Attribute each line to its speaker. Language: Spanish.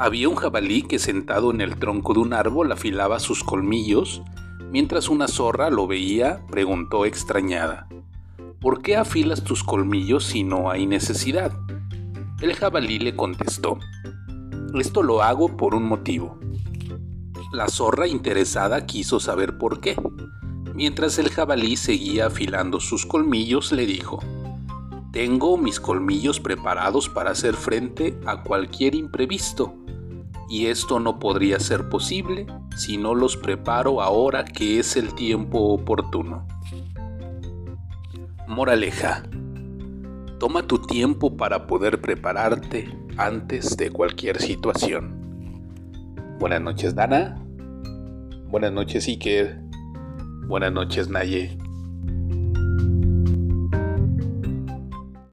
Speaker 1: Había un jabalí que sentado en el tronco de un árbol afilaba sus colmillos, mientras una zorra lo veía, preguntó extrañada, ¿Por qué afilas tus colmillos si no hay necesidad? El jabalí le contestó, Esto lo hago por un motivo. La zorra interesada quiso saber por qué. Mientras el jabalí seguía afilando sus colmillos, le dijo, Tengo mis colmillos preparados para hacer frente a cualquier imprevisto y esto no podría ser posible si no los preparo ahora que es el tiempo oportuno. Moraleja. Toma tu tiempo para poder prepararte antes de cualquier situación. Buenas noches Dana. Buenas noches Iker. Buenas noches Naye.